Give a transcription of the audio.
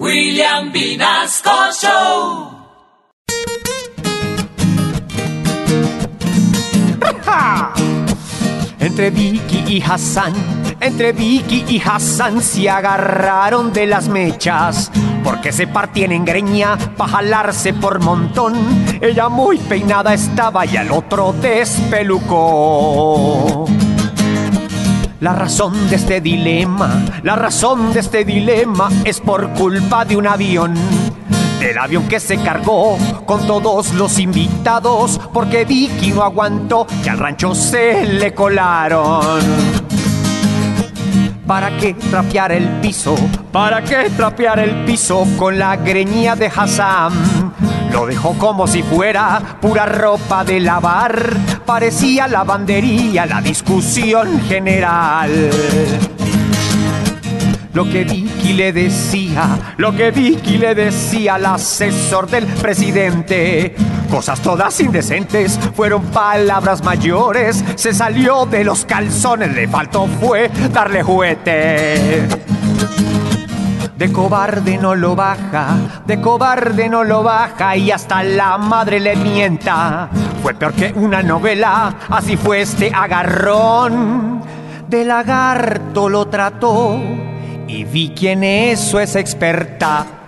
William Vinasco Show. Entre Vicky y Hassan, entre Vicky y Hassan se agarraron de las mechas. Porque se partían en greña pa' jalarse por montón. Ella muy peinada estaba y al otro despelucó. La razón de este dilema, la razón de este dilema es por culpa de un avión. El avión que se cargó con todos los invitados porque Vicky no aguantó y al rancho se le colaron. ¿Para qué trapear el piso? ¿Para qué trapear el piso con la greña de Hassan? Lo dejó como si fuera pura ropa de lavar. Parecía lavandería la discusión general. Lo que Vicky le decía, lo que Vicky le decía al asesor del presidente. Cosas todas indecentes, fueron palabras mayores. Se salió de los calzones, le faltó fue darle juguete. De cobarde no lo baja, de cobarde no lo baja y hasta la madre le mienta. Fue peor que una novela, así fue este agarrón. De lagarto lo trató y vi quién eso es experta.